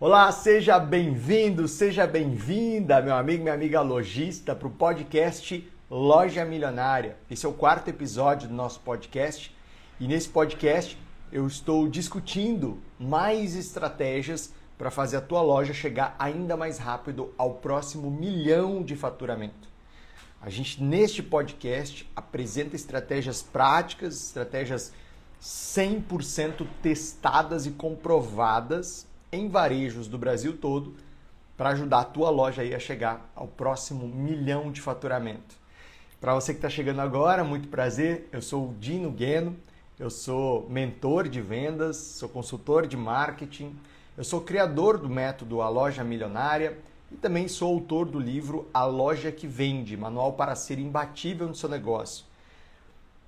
Olá, seja bem-vindo, seja bem-vinda, meu amigo, minha amiga lojista, para o podcast Loja Milionária. Esse é o quarto episódio do nosso podcast e nesse podcast eu estou discutindo mais estratégias para fazer a tua loja chegar ainda mais rápido ao próximo milhão de faturamento. A gente, neste podcast, apresenta estratégias práticas, estratégias 100% testadas e comprovadas em varejos do Brasil todo para ajudar a tua loja aí a chegar ao próximo milhão de faturamento. Para você que está chegando agora, muito prazer. Eu sou o Dino Gueno, eu sou mentor de vendas, sou consultor de marketing, eu sou criador do método A Loja Milionária e também sou autor do livro A Loja que Vende, manual para ser imbatível no seu negócio.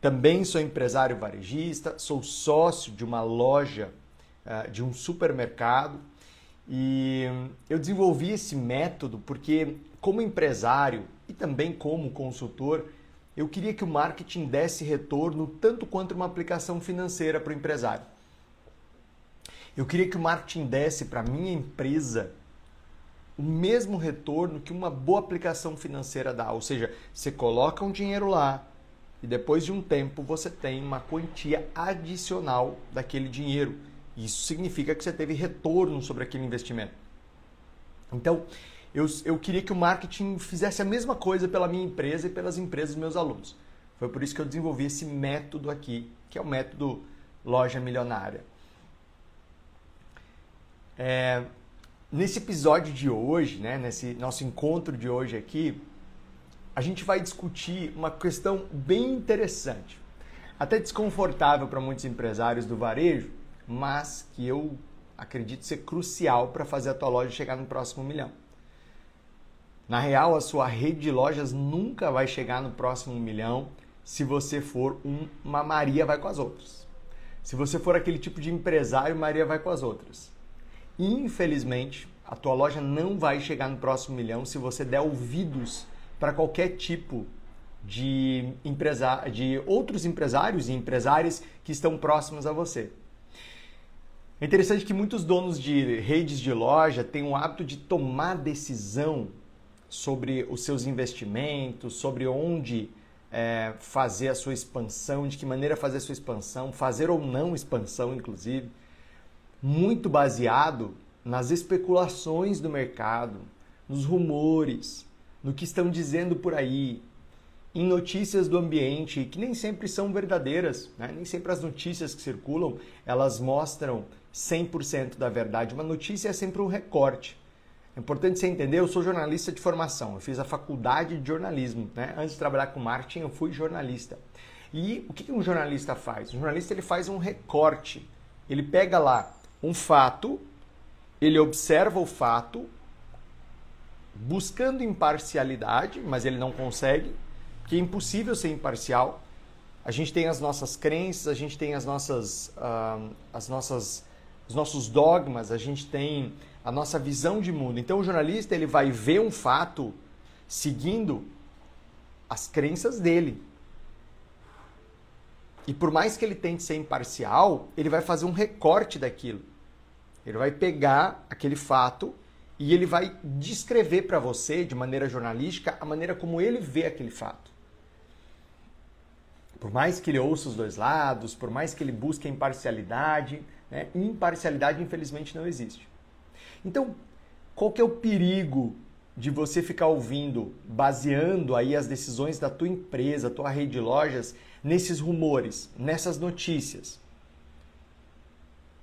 Também sou empresário varejista, sou sócio de uma loja, de um supermercado e eu desenvolvi esse método porque, como empresário e também como consultor, eu queria que o marketing desse retorno tanto quanto uma aplicação financeira para o empresário. Eu queria que o marketing desse para a minha empresa o mesmo retorno que uma boa aplicação financeira dá. Ou seja, você coloca um dinheiro lá e depois de um tempo você tem uma quantia adicional daquele dinheiro. Isso significa que você teve retorno sobre aquele investimento. Então, eu, eu queria que o marketing fizesse a mesma coisa pela minha empresa e pelas empresas dos meus alunos. Foi por isso que eu desenvolvi esse método aqui, que é o método Loja Milionária. É, Nesse episódio de hoje, né, nesse nosso encontro de hoje aqui, a gente vai discutir uma questão bem interessante, até desconfortável para muitos empresários do varejo, mas que eu acredito ser crucial para fazer a tua loja chegar no próximo milhão. Na real, a sua rede de lojas nunca vai chegar no próximo milhão se você for um, uma Maria vai com as outras. Se você for aquele tipo de empresário, Maria vai com as outras. Infelizmente, a tua loja não vai chegar no próximo milhão se você der ouvidos para qualquer tipo de, empresa... de outros empresários e empresárias que estão próximos a você. É interessante que muitos donos de redes de loja têm o hábito de tomar decisão sobre os seus investimentos, sobre onde é, fazer a sua expansão, de que maneira fazer a sua expansão, fazer ou não expansão, inclusive muito baseado nas especulações do mercado, nos rumores, no que estão dizendo por aí, em notícias do ambiente que nem sempre são verdadeiras, né? nem sempre as notícias que circulam elas mostram 100% da verdade. Uma notícia é sempre um recorte. É importante você entender, eu sou jornalista de formação, eu fiz a faculdade de jornalismo. Né? Antes de trabalhar com marketing, eu fui jornalista. E o que um jornalista faz? O jornalista ele faz um recorte. Ele pega lá um fato, ele observa o fato, buscando imparcialidade, mas ele não consegue, que é impossível ser imparcial. A gente tem as nossas crenças, a gente tem as nossas, uh, as nossas, os nossos dogmas, a gente tem a nossa visão de mundo. Então o jornalista ele vai ver um fato seguindo as crenças dele. E por mais que ele tente ser imparcial, ele vai fazer um recorte daquilo. Ele vai pegar aquele fato e ele vai descrever para você, de maneira jornalística, a maneira como ele vê aquele fato. Por mais que ele ouça os dois lados, por mais que ele busque a imparcialidade, né? imparcialidade infelizmente não existe. Então, qual que é o perigo de você ficar ouvindo, baseando aí as decisões da tua empresa, tua rede de lojas, nesses rumores, nessas notícias?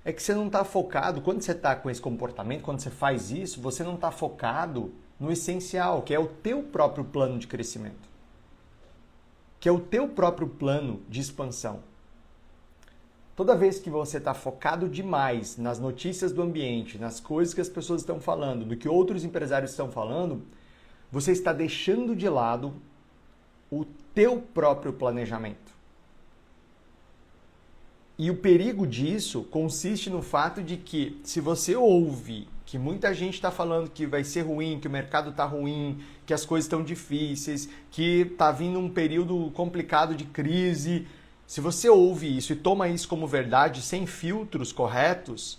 é que você não está focado, quando você está com esse comportamento, quando você faz isso, você não está focado no essencial, que é o teu próprio plano de crescimento, que é o teu próprio plano de expansão. Toda vez que você está focado demais nas notícias do ambiente, nas coisas que as pessoas estão falando, do que outros empresários estão falando, você está deixando de lado o teu próprio planejamento. E o perigo disso consiste no fato de que, se você ouve que muita gente está falando que vai ser ruim, que o mercado está ruim, que as coisas estão difíceis, que está vindo um período complicado de crise, se você ouve isso e toma isso como verdade sem filtros corretos,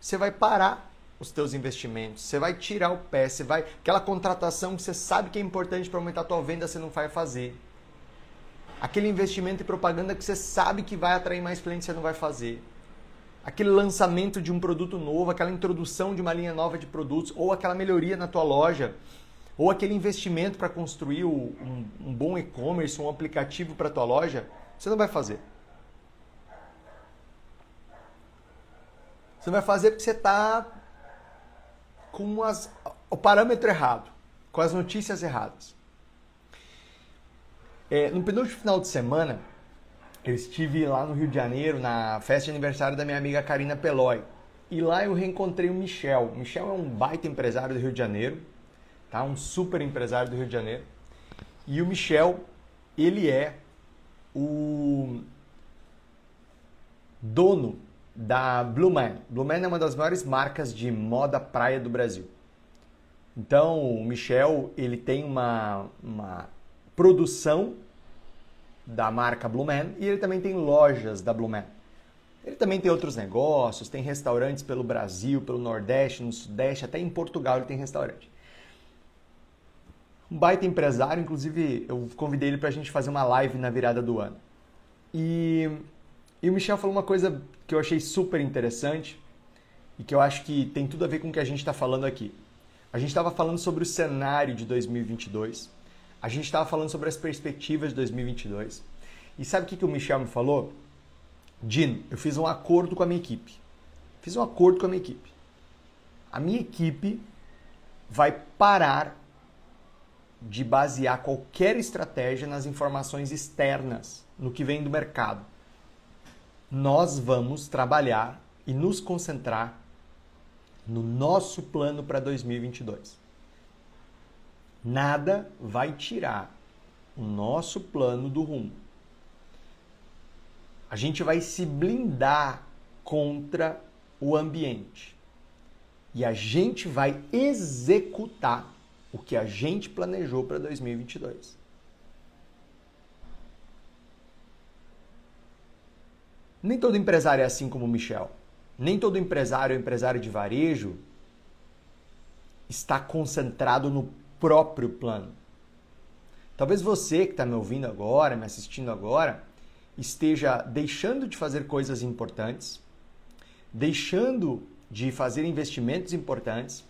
você vai parar os teus investimentos, você vai tirar o pé, você vai aquela contratação que você sabe que é importante para aumentar a tua venda, você não vai fazer. Aquele investimento em propaganda que você sabe que vai atrair mais clientes, você não vai fazer. Aquele lançamento de um produto novo, aquela introdução de uma linha nova de produtos ou aquela melhoria na tua loja, ou aquele investimento para construir um, um bom e-commerce, um aplicativo para tua loja, você não vai fazer. Você vai fazer porque você está com as, o parâmetro errado, com as notícias erradas. É, no penúltimo final de semana, eu estive lá no Rio de Janeiro na festa de aniversário da minha amiga Karina Peloy. E lá eu reencontrei o Michel. O Michel é um baita empresário do Rio de Janeiro, tá? Um super empresário do Rio de Janeiro. E o Michel, ele é o dono da Blue Man. Blue Man é uma das maiores marcas de moda praia do Brasil. Então, o Michel, ele tem uma, uma produção da marca Blue Man e ele também tem lojas da Blue Man. Ele também tem outros negócios, tem restaurantes pelo Brasil, pelo Nordeste, no Sudeste, até em Portugal ele tem restaurante. Um baita empresário, inclusive eu convidei ele para a gente fazer uma live na virada do ano. E e o Michel falou uma coisa que eu achei super interessante e que eu acho que tem tudo a ver com o que a gente está falando aqui. A gente estava falando sobre o cenário de 2022, a gente estava falando sobre as perspectivas de 2022. E sabe o que, que o Michel me falou? Dino, eu fiz um acordo com a minha equipe. Fiz um acordo com a minha equipe. A minha equipe vai parar de basear qualquer estratégia nas informações externas, no que vem do mercado nós vamos trabalhar e nos concentrar no nosso plano para 2022. Nada vai tirar o nosso plano do rumo. A gente vai se blindar contra o ambiente. E a gente vai executar o que a gente planejou para 2022. Nem todo empresário é assim como o Michel. Nem todo empresário ou empresário de varejo está concentrado no próprio plano. Talvez você que está me ouvindo agora, me assistindo agora, esteja deixando de fazer coisas importantes, deixando de fazer investimentos importantes,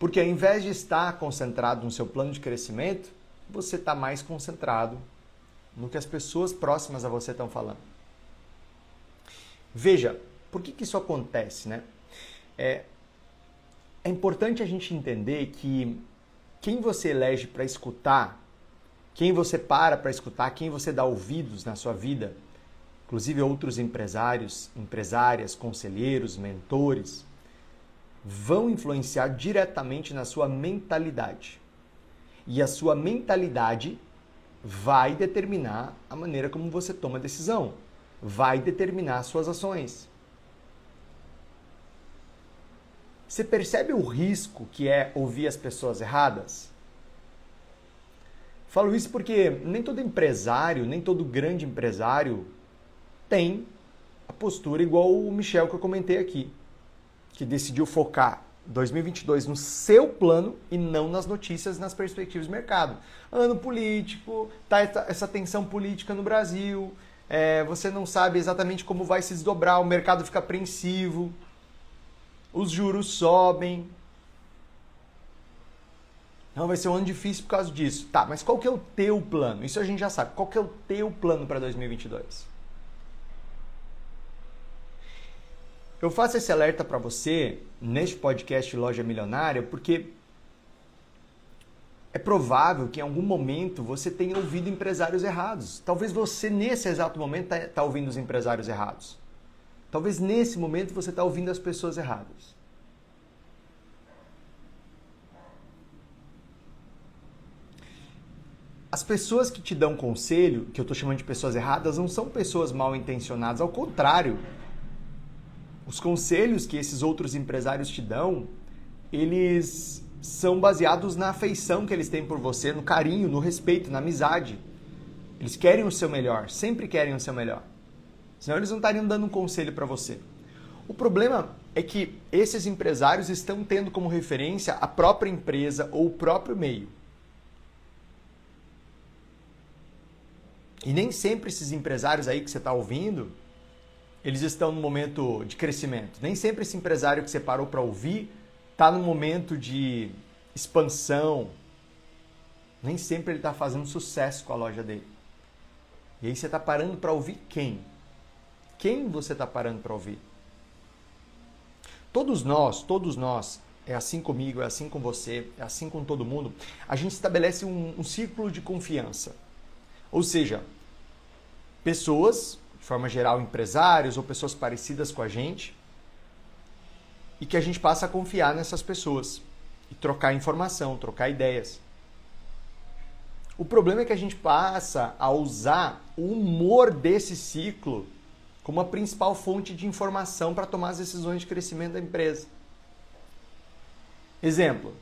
porque ao invés de estar concentrado no seu plano de crescimento, você está mais concentrado no que as pessoas próximas a você estão falando. Veja, por que, que isso acontece, né? É, é importante a gente entender que quem você elege para escutar, quem você para para escutar, quem você dá ouvidos na sua vida, inclusive outros empresários, empresárias, conselheiros, mentores, vão influenciar diretamente na sua mentalidade. E a sua mentalidade vai determinar a maneira como você toma decisão vai determinar suas ações. Você percebe o risco que é ouvir as pessoas erradas? Falo isso porque nem todo empresário, nem todo grande empresário tem a postura igual o Michel que eu comentei aqui, que decidiu focar 2022 no seu plano e não nas notícias, nas perspectivas do mercado. Ano político, tá essa tensão política no Brasil, é, você não sabe exatamente como vai se desdobrar, o mercado fica apreensivo, os juros sobem. Não, vai ser um ano difícil por causa disso. Tá, mas qual que é o teu plano? Isso a gente já sabe. Qual que é o teu plano para 2022? Eu faço esse alerta para você neste podcast Loja Milionária porque é provável que em algum momento você tenha ouvido empresários errados. Talvez você, nesse exato momento, está tá ouvindo os empresários errados. Talvez nesse momento você está ouvindo as pessoas erradas. As pessoas que te dão conselho, que eu estou chamando de pessoas erradas, não são pessoas mal intencionadas. Ao contrário, os conselhos que esses outros empresários te dão, eles são baseados na afeição que eles têm por você, no carinho, no respeito, na amizade. Eles querem o seu melhor, sempre querem o seu melhor. Senão eles não estariam dando um conselho para você. O problema é que esses empresários estão tendo como referência a própria empresa ou o próprio meio. E nem sempre esses empresários aí que você está ouvindo, eles estão no momento de crescimento. Nem sempre esse empresário que você parou para ouvir está no momento de expansão. Nem sempre ele está fazendo sucesso com a loja dele. E aí você está parando para ouvir quem? Quem você está parando para ouvir? Todos nós, todos nós, é assim comigo, é assim com você, é assim com todo mundo, a gente estabelece um, um círculo de confiança. Ou seja, pessoas, de forma geral empresários ou pessoas parecidas com a gente, e que a gente passa a confiar nessas pessoas e trocar informação, trocar ideias. O problema é que a gente passa a usar o humor desse ciclo como a principal fonte de informação para tomar as decisões de crescimento da empresa. Exemplo: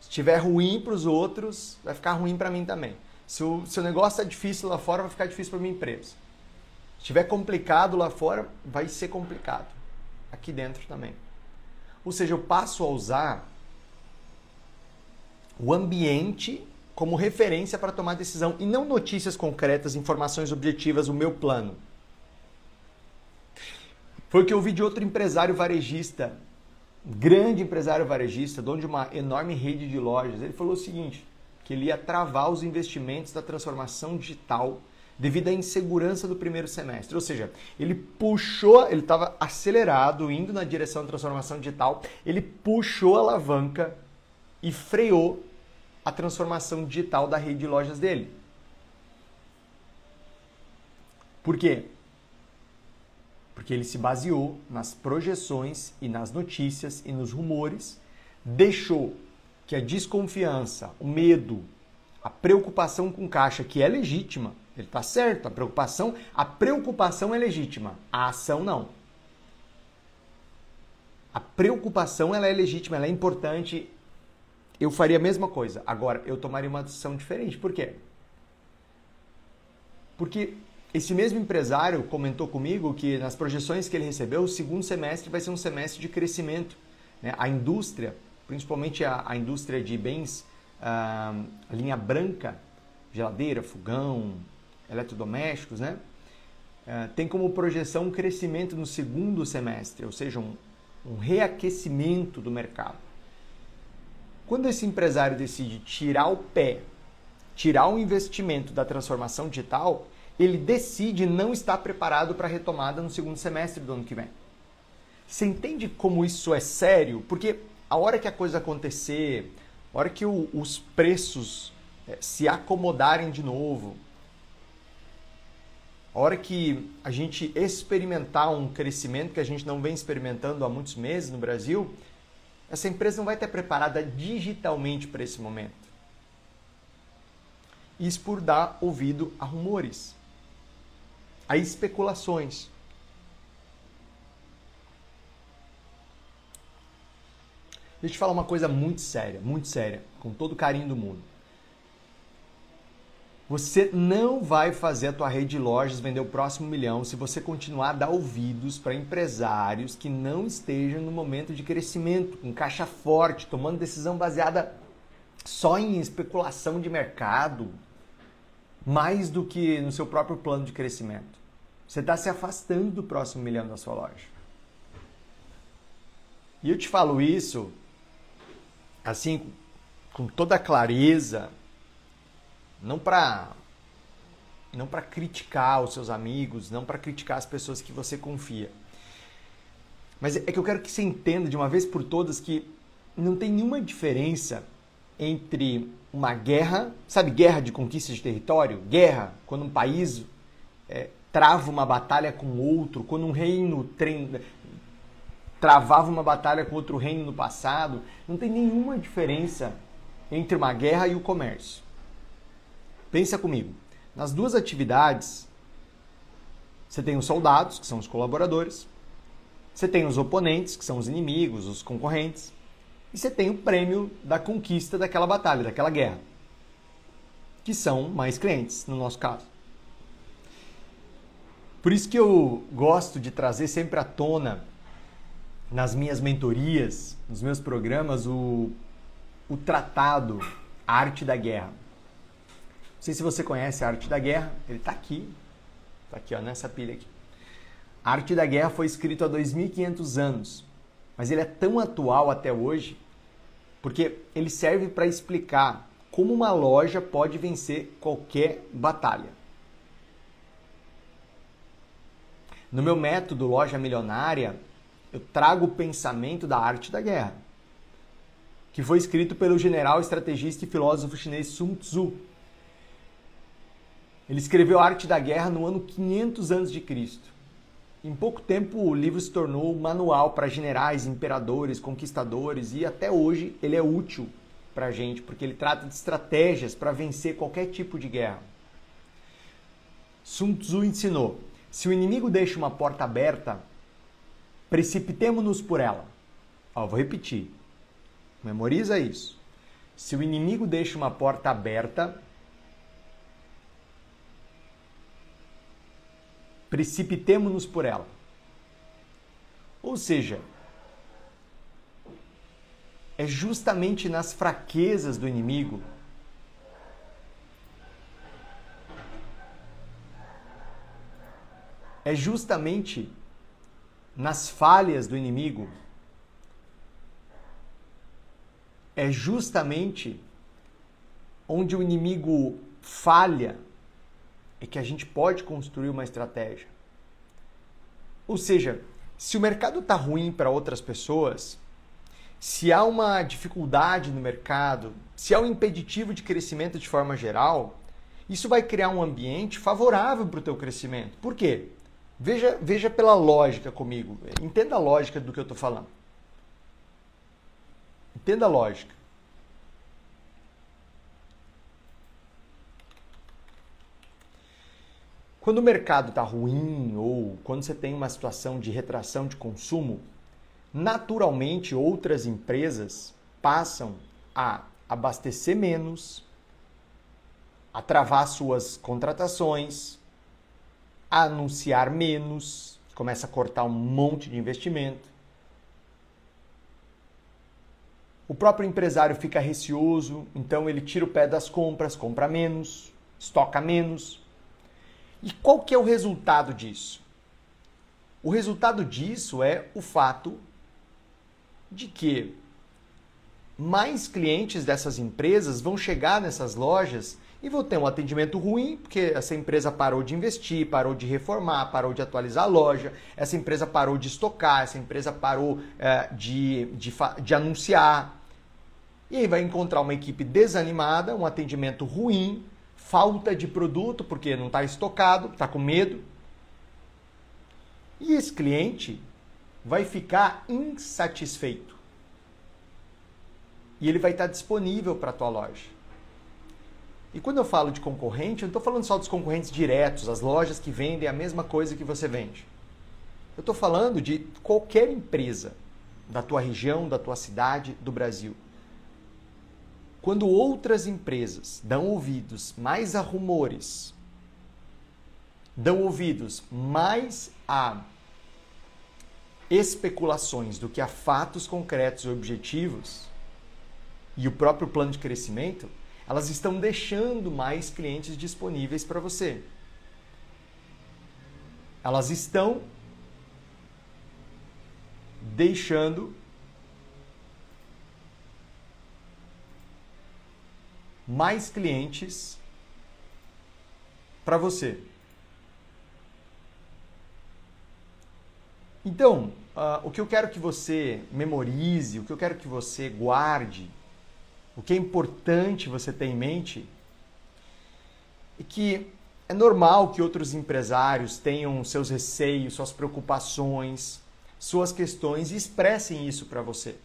se estiver ruim para os outros, vai ficar ruim para mim também. Se o seu negócio está difícil lá fora, vai ficar difícil para minha empresa. Estiver complicado lá fora, vai ser complicado aqui dentro também. Ou seja, eu passo a usar o ambiente como referência para tomar decisão e não notícias concretas, informações objetivas, o meu plano. Foi o que eu vi de outro empresário varejista, grande empresário varejista, dono de uma enorme rede de lojas. Ele falou o seguinte: que ele ia travar os investimentos da transformação digital devido à insegurança do primeiro semestre. Ou seja, ele puxou, ele estava acelerado, indo na direção da transformação digital, ele puxou a alavanca e freou a transformação digital da rede de lojas dele. Por quê? Porque ele se baseou nas projeções e nas notícias e nos rumores, deixou que a desconfiança, o medo, a preocupação com caixa, que é legítima, ele está certo, a preocupação, a preocupação é legítima, a ação não. A preocupação ela é legítima, ela é importante. Eu faria a mesma coisa. Agora, eu tomaria uma decisão diferente. Por quê? Porque esse mesmo empresário comentou comigo que nas projeções que ele recebeu, o segundo semestre vai ser um semestre de crescimento. Né? A indústria principalmente a, a indústria de bens, a linha branca, geladeira, fogão, eletrodomésticos, né? Uh, tem como projeção um crescimento no segundo semestre, ou seja, um, um reaquecimento do mercado. Quando esse empresário decide tirar o pé, tirar o investimento da transformação digital, ele decide não estar preparado para a retomada no segundo semestre do ano que vem. Você entende como isso é sério? Porque a hora que a coisa acontecer, a hora que o, os preços é, se acomodarem de novo, a hora que a gente experimentar um crescimento que a gente não vem experimentando há muitos meses no Brasil, essa empresa não vai estar preparada digitalmente para esse momento. Isso por dar ouvido a rumores, a especulações. Deixa eu te falar uma coisa muito séria, muito séria, com todo o carinho do mundo. Você não vai fazer a tua rede de lojas vender o próximo milhão se você continuar a dar ouvidos para empresários que não estejam no momento de crescimento, com caixa forte, tomando decisão baseada só em especulação de mercado, mais do que no seu próprio plano de crescimento. Você está se afastando do próximo milhão da sua loja. E eu te falo isso assim, com toda clareza, não para não para criticar os seus amigos, não para criticar as pessoas que você confia. Mas é que eu quero que você entenda de uma vez por todas que não tem nenhuma diferença entre uma guerra, sabe, guerra de conquista de território? Guerra, quando um país é, trava uma batalha com outro, quando um reino treina, travava uma batalha com outro reino no passado. Não tem nenhuma diferença entre uma guerra e o comércio. Pensa comigo. Nas duas atividades, você tem os soldados, que são os colaboradores, você tem os oponentes, que são os inimigos, os concorrentes, e você tem o prêmio da conquista daquela batalha, daquela guerra, que são mais clientes, no nosso caso. Por isso que eu gosto de trazer sempre à tona nas minhas mentorias, nos meus programas, o, o tratado Arte da Guerra. Sei se você conhece a Arte da Guerra, ele está aqui, está aqui ó, nessa pilha aqui. A Arte da Guerra foi escrito há 2.500 anos, mas ele é tão atual até hoje porque ele serve para explicar como uma loja pode vencer qualquer batalha. No meu método Loja Milionária, eu trago o pensamento da arte da guerra, que foi escrito pelo general estrategista e filósofo chinês Sun Tzu. Ele escreveu a Arte da Guerra no ano 500 a.C. Em pouco tempo, o livro se tornou manual para generais, imperadores, conquistadores e até hoje ele é útil para a gente, porque ele trata de estratégias para vencer qualquer tipo de guerra. Sun Tzu ensinou: se o inimigo deixa uma porta aberta, precipitemo-nos por ela. Vou repetir. Memoriza isso. Se o inimigo deixa uma porta aberta, precipitemo-nos por ela. Ou seja, é justamente nas fraquezas do inimigo é justamente nas falhas do inimigo, é justamente onde o inimigo falha é que a gente pode construir uma estratégia. Ou seja, se o mercado está ruim para outras pessoas, se há uma dificuldade no mercado, se há um impeditivo de crescimento de forma geral, isso vai criar um ambiente favorável para o teu crescimento. Por quê? Veja, veja pela lógica comigo. Entenda a lógica do que eu estou falando. Entenda a lógica. Quando o mercado está ruim ou quando você tem uma situação de retração de consumo, naturalmente outras empresas passam a abastecer menos, a travar suas contratações, a anunciar menos, começa a cortar um monte de investimento. O próprio empresário fica receoso, então ele tira o pé das compras, compra menos, estoca menos. E qual que é o resultado disso? O resultado disso é o fato de que mais clientes dessas empresas vão chegar nessas lojas e vou ter um atendimento ruim, porque essa empresa parou de investir, parou de reformar, parou de atualizar a loja, essa empresa parou de estocar, essa empresa parou é, de, de, de anunciar. E aí vai encontrar uma equipe desanimada, um atendimento ruim, falta de produto, porque não está estocado, está com medo. E esse cliente vai ficar insatisfeito. E ele vai estar disponível para a tua loja. E quando eu falo de concorrente, eu não estou falando só dos concorrentes diretos, as lojas que vendem a mesma coisa que você vende. Eu estou falando de qualquer empresa da tua região, da tua cidade, do Brasil. Quando outras empresas dão ouvidos mais a rumores, dão ouvidos mais a especulações do que a fatos concretos e objetivos, e o próprio plano de crescimento, elas estão deixando mais clientes disponíveis para você. Elas estão deixando mais clientes para você. Então, uh, o que eu quero que você memorize, o que eu quero que você guarde o que é importante você ter em mente é que é normal que outros empresários tenham seus receios, suas preocupações, suas questões e expressem isso para você.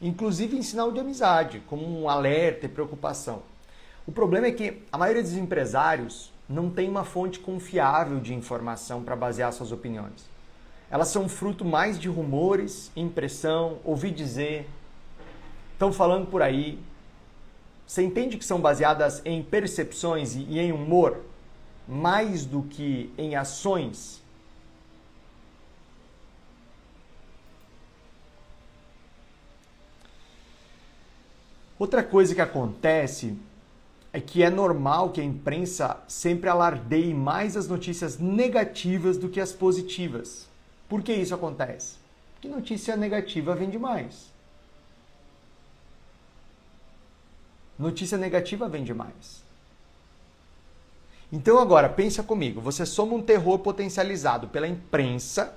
Inclusive em sinal de amizade, como um alerta e preocupação. O problema é que a maioria dos empresários não tem uma fonte confiável de informação para basear suas opiniões. Elas são fruto mais de rumores, impressão, ouvir dizer, estão falando por aí. Você entende que são baseadas em percepções e em humor mais do que em ações? Outra coisa que acontece é que é normal que a imprensa sempre alardeie mais as notícias negativas do que as positivas. Por que isso acontece? Porque notícia negativa vende mais. Notícia negativa vende mais. Então agora, pensa comigo, você soma um terror potencializado pela imprensa,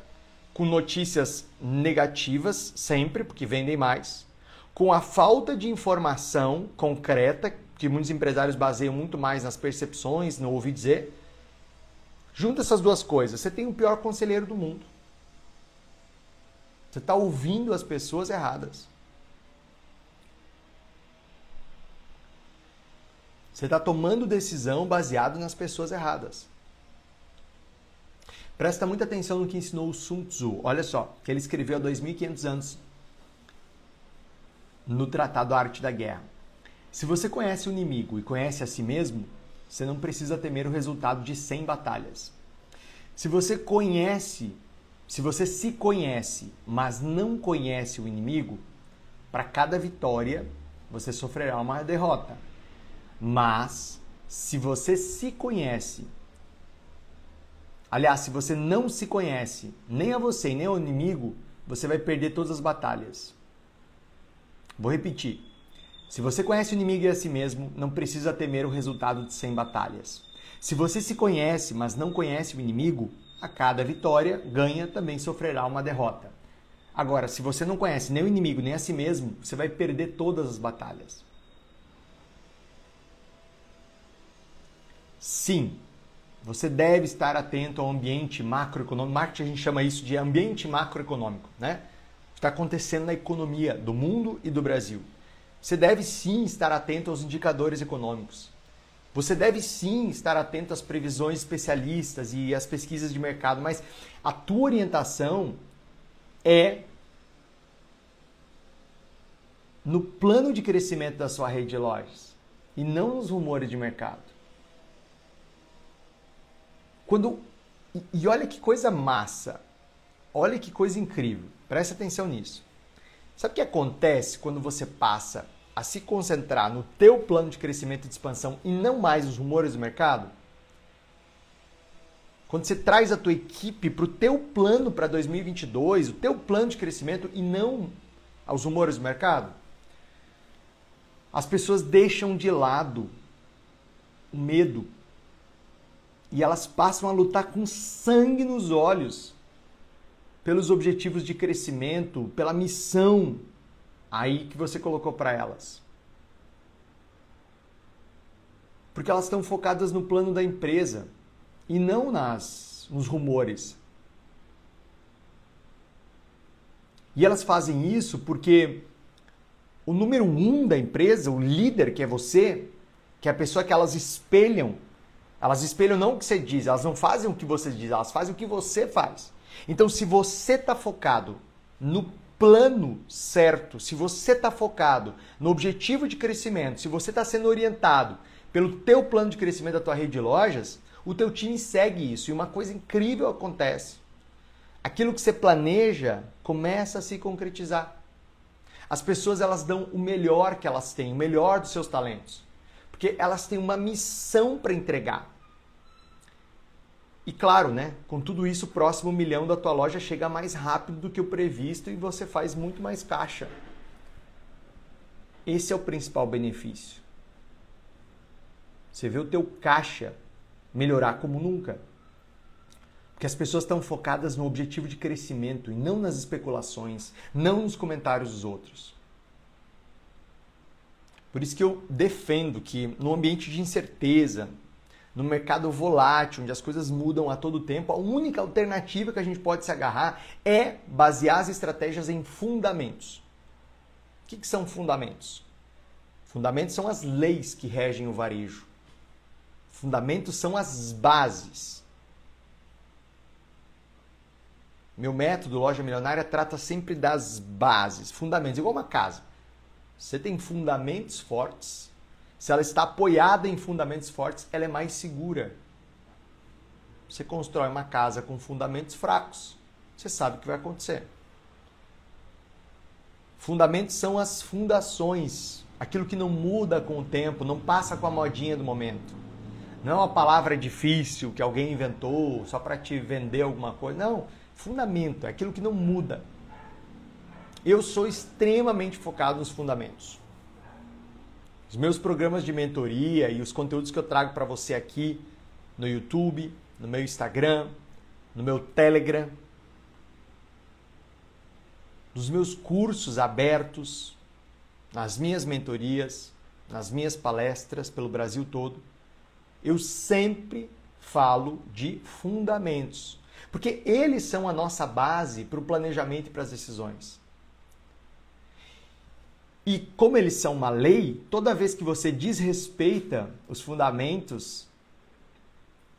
com notícias negativas sempre, porque vendem mais, com a falta de informação concreta, que muitos empresários baseiam muito mais nas percepções, no ouvir dizer. Junta essas duas coisas, você tem o pior conselheiro do mundo. Você está ouvindo as pessoas erradas. Você está tomando decisão baseado nas pessoas erradas. Presta muita atenção no que ensinou o Sun Tzu. Olha só, que ele escreveu há 2.500 anos no Tratado Arte da Guerra. Se você conhece o inimigo e conhece a si mesmo, você não precisa temer o resultado de 100 batalhas. Se você conhece, se você se conhece, mas não conhece o inimigo, para cada vitória você sofrerá uma derrota. Mas se você se conhece, aliás, se você não se conhece, nem a você nem ao inimigo, você vai perder todas as batalhas. Vou repetir. Se você conhece o inimigo e a si mesmo, não precisa temer o resultado de 100 batalhas. Se você se conhece, mas não conhece o inimigo, a cada vitória, ganha, também sofrerá uma derrota. Agora, se você não conhece nem o inimigo nem a si mesmo, você vai perder todas as batalhas. Sim, você deve estar atento ao ambiente macroeconômico. Marketing a gente chama isso de ambiente macroeconômico, né? Está acontecendo na economia do mundo e do Brasil. Você deve sim estar atento aos indicadores econômicos. Você deve sim estar atento às previsões especialistas e às pesquisas de mercado, mas a tua orientação é no plano de crescimento da sua rede de lojas e não nos rumores de mercado. Quando e olha que coisa massa. Olha que coisa incrível. Preste atenção nisso. Sabe o que acontece quando você passa a se concentrar no teu plano de crescimento e de expansão e não mais os rumores do mercado? Quando você traz a tua equipe para o teu plano para 2022, o teu plano de crescimento e não aos rumores do mercado, as pessoas deixam de lado o medo, e elas passam a lutar com sangue nos olhos pelos objetivos de crescimento, pela missão aí que você colocou para elas. Porque elas estão focadas no plano da empresa e não nas nos rumores. E elas fazem isso porque o número um da empresa, o líder que é você, que é a pessoa que elas espelham elas espelham não o que você diz, elas não fazem o que você diz, elas fazem o que você faz. Então, se você está focado no plano certo, se você está focado no objetivo de crescimento, se você está sendo orientado pelo teu plano de crescimento da tua rede de lojas, o teu time segue isso e uma coisa incrível acontece. Aquilo que você planeja começa a se concretizar. As pessoas elas dão o melhor que elas têm, o melhor dos seus talentos. Porque elas têm uma missão para entregar. E claro, né, com tudo isso, o próximo milhão da tua loja chega mais rápido do que o previsto e você faz muito mais caixa. Esse é o principal benefício. Você vê o teu caixa melhorar como nunca. Porque as pessoas estão focadas no objetivo de crescimento e não nas especulações, não nos comentários dos outros. Por isso que eu defendo que no ambiente de incerteza, no mercado volátil, onde as coisas mudam a todo tempo, a única alternativa que a gente pode se agarrar é basear as estratégias em fundamentos. O que, que são fundamentos? Fundamentos são as leis que regem o varejo. Fundamentos são as bases. Meu método Loja Milionária trata sempre das bases, fundamentos, igual uma casa você tem fundamentos fortes, se ela está apoiada em fundamentos fortes, ela é mais segura. Você constrói uma casa com fundamentos fracos, você sabe o que vai acontecer. Fundamentos são as fundações, aquilo que não muda com o tempo, não passa com a modinha do momento. Não é uma palavra difícil que alguém inventou só para te vender alguma coisa. Não, fundamento, é aquilo que não muda. Eu sou extremamente focado nos fundamentos. Os meus programas de mentoria e os conteúdos que eu trago para você aqui no YouTube, no meu Instagram, no meu Telegram, nos meus cursos abertos, nas minhas mentorias, nas minhas palestras pelo Brasil todo, eu sempre falo de fundamentos, porque eles são a nossa base para o planejamento e para as decisões. E como eles são uma lei, toda vez que você desrespeita os fundamentos,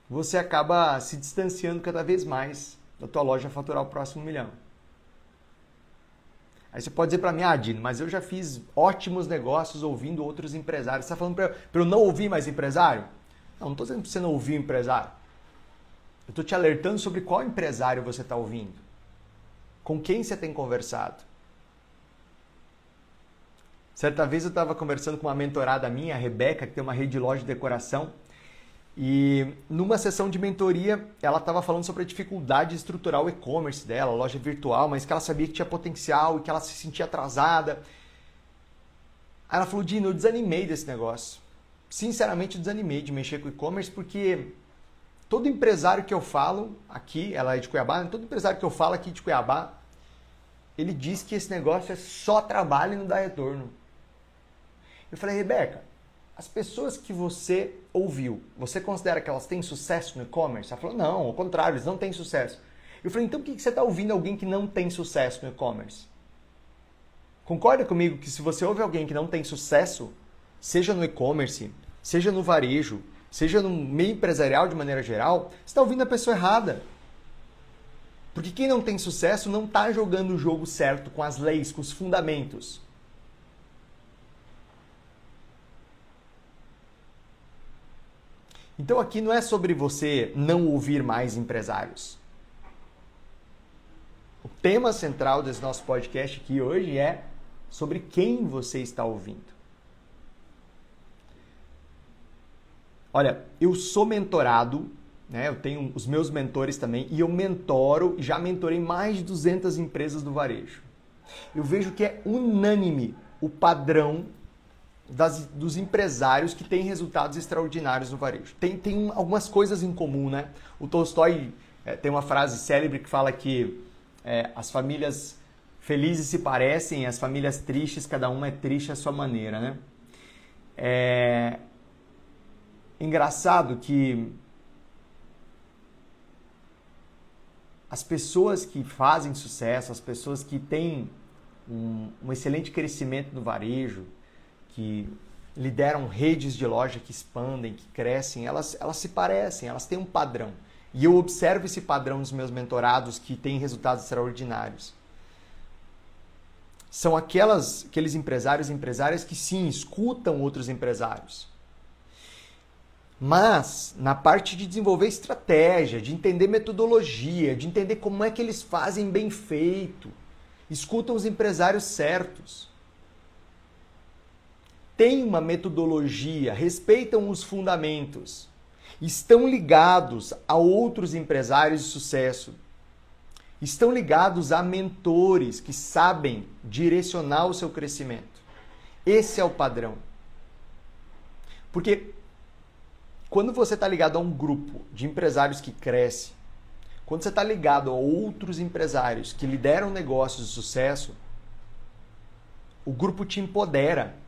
você acaba se distanciando cada vez mais da tua loja faturar o próximo milhão. Aí você pode dizer para mim, ah, Dino, mas eu já fiz ótimos negócios ouvindo outros empresários. Você está falando para eu não ouvir mais empresário? Não, não estou dizendo para você não ouvir empresário. Eu estou te alertando sobre qual empresário você está ouvindo. Com quem você tem conversado. Certa vez eu estava conversando com uma mentorada minha, a Rebeca, que tem uma rede de loja de decoração. E numa sessão de mentoria, ela estava falando sobre a dificuldade de estruturar o e-commerce dela, loja virtual, mas que ela sabia que tinha potencial e que ela se sentia atrasada. Aí ela falou: Dino, eu desanimei desse negócio. Sinceramente, eu desanimei de mexer com e-commerce porque todo empresário que eu falo aqui, ela é de Cuiabá, todo empresário que eu falo aqui de Cuiabá, ele diz que esse negócio é só trabalho e não dá retorno. Eu falei, Rebeca, as pessoas que você ouviu, você considera que elas têm sucesso no e-commerce? Ela falou, não, ao contrário, eles não têm sucesso. Eu falei, então por que você está ouvindo alguém que não tem sucesso no e-commerce? Concorda comigo que se você ouve alguém que não tem sucesso, seja no e-commerce, seja no varejo, seja no meio empresarial de maneira geral, você está ouvindo a pessoa errada. Porque quem não tem sucesso não está jogando o jogo certo com as leis, com os fundamentos. Então aqui não é sobre você não ouvir mais empresários. O tema central desse nosso podcast aqui hoje é sobre quem você está ouvindo. Olha, eu sou mentorado, né? Eu tenho os meus mentores também e eu mentoro, já mentorei mais de 200 empresas do varejo. Eu vejo que é unânime o padrão das, dos empresários que têm resultados extraordinários no varejo. Tem, tem algumas coisas em comum, né? O Tolstói é, tem uma frase célebre que fala que é, as famílias felizes se parecem, as famílias tristes, cada uma é triste à sua maneira, né? É engraçado que as pessoas que fazem sucesso, as pessoas que têm um, um excelente crescimento no varejo, que lideram redes de loja que expandem, que crescem, elas, elas se parecem, elas têm um padrão. E eu observo esse padrão nos meus mentorados que têm resultados extraordinários. São aquelas, aqueles empresários e empresárias que sim, escutam outros empresários. Mas na parte de desenvolver estratégia, de entender metodologia, de entender como é que eles fazem bem feito, escutam os empresários certos têm uma metodologia, respeitam os fundamentos, estão ligados a outros empresários de sucesso, estão ligados a mentores que sabem direcionar o seu crescimento. Esse é o padrão. Porque quando você está ligado a um grupo de empresários que cresce, quando você está ligado a outros empresários que lideram negócios de sucesso, o grupo te empodera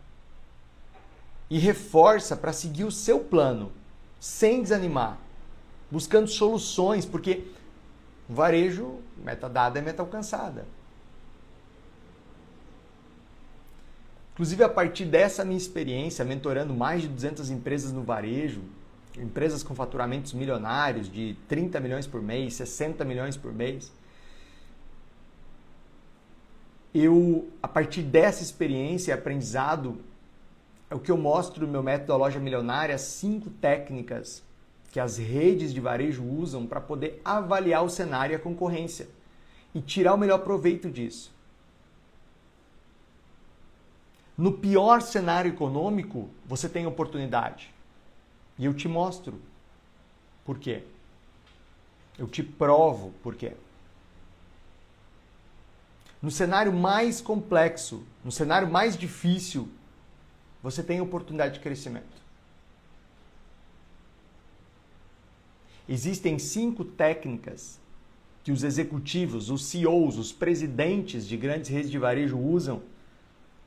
e reforça para seguir o seu plano, sem desanimar, buscando soluções, porque varejo, meta dada é meta alcançada. Inclusive, a partir dessa minha experiência, mentorando mais de 200 empresas no varejo, empresas com faturamentos milionários de 30 milhões por mês, 60 milhões por mês, eu, a partir dessa experiência e aprendizado, é o que eu mostro no meu método da loja milionária, cinco técnicas que as redes de varejo usam para poder avaliar o cenário e a concorrência e tirar o melhor proveito disso. No pior cenário econômico, você tem oportunidade. E eu te mostro por quê. Eu te provo por quê. No cenário mais complexo, no cenário mais difícil, você tem oportunidade de crescimento. Existem cinco técnicas que os executivos, os CEOs, os presidentes de grandes redes de varejo usam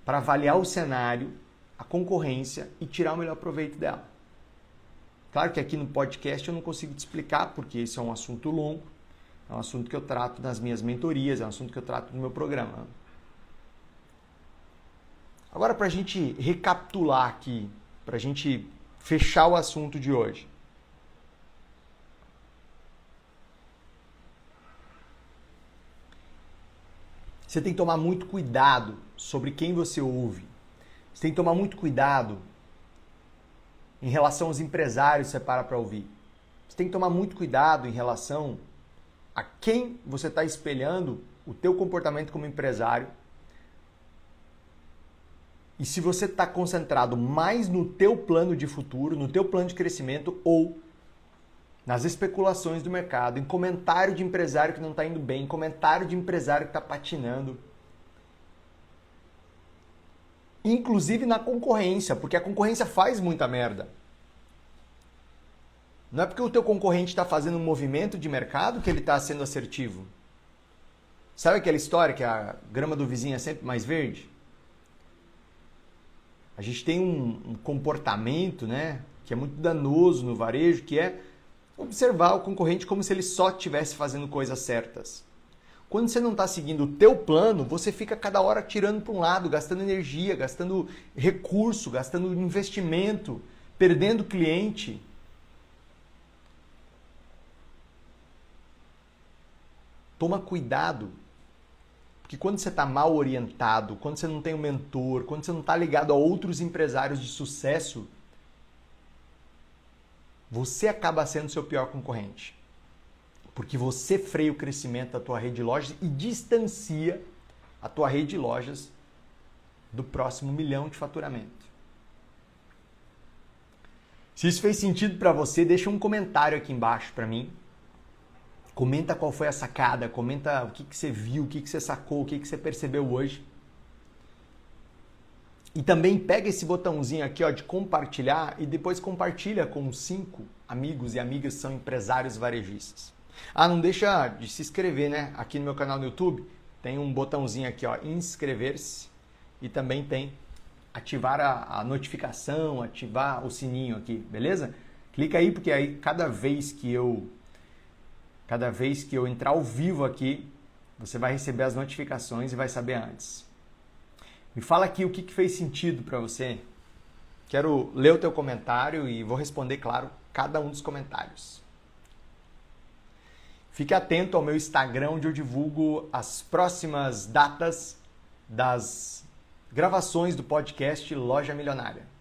para avaliar o cenário, a concorrência e tirar o melhor proveito dela. Claro que aqui no podcast eu não consigo te explicar, porque esse é um assunto longo, é um assunto que eu trato nas minhas mentorias, é um assunto que eu trato no meu programa. Agora, para a gente recapitular aqui, para a gente fechar o assunto de hoje. Você tem que tomar muito cuidado sobre quem você ouve. Você tem que tomar muito cuidado em relação aos empresários que você para para ouvir. Você tem que tomar muito cuidado em relação a quem você está espelhando o teu comportamento como empresário. E se você está concentrado mais no teu plano de futuro, no teu plano de crescimento ou nas especulações do mercado, em comentário de empresário que não está indo bem, em comentário de empresário que está patinando. Inclusive na concorrência, porque a concorrência faz muita merda. Não é porque o teu concorrente está fazendo um movimento de mercado que ele está sendo assertivo. Sabe aquela história que a grama do vizinho é sempre mais verde? A gente tem um, um comportamento, né, que é muito danoso no varejo, que é observar o concorrente como se ele só estivesse fazendo coisas certas. Quando você não está seguindo o teu plano, você fica cada hora tirando para um lado, gastando energia, gastando recurso, gastando investimento, perdendo cliente. Toma cuidado, porque quando você está mal orientado, quando você não tem um mentor, quando você não está ligado a outros empresários de sucesso, você acaba sendo seu pior concorrente. Porque você freia o crescimento da tua rede de lojas e distancia a tua rede de lojas do próximo milhão de faturamento. Se isso fez sentido para você, deixa um comentário aqui embaixo para mim. Comenta qual foi a sacada, comenta o que, que você viu, o que, que você sacou, o que, que você percebeu hoje. E também pega esse botãozinho aqui ó, de compartilhar e depois compartilha com cinco amigos e amigas que são empresários varejistas. Ah, não deixa de se inscrever, né? Aqui no meu canal no YouTube tem um botãozinho aqui, ó, inscrever-se e também tem ativar a, a, notificação, ativar o sininho aqui, beleza? Clica aí porque aí cada vez que eu Cada vez que eu entrar ao vivo aqui, você vai receber as notificações e vai saber antes. Me fala aqui o que, fez sentido para você. Quero ler o teu comentário e vou responder, claro, cada um dos comentários. Fique atento ao meu Instagram, onde eu divulgo as próximas datas das gravações do podcast Loja Milionária.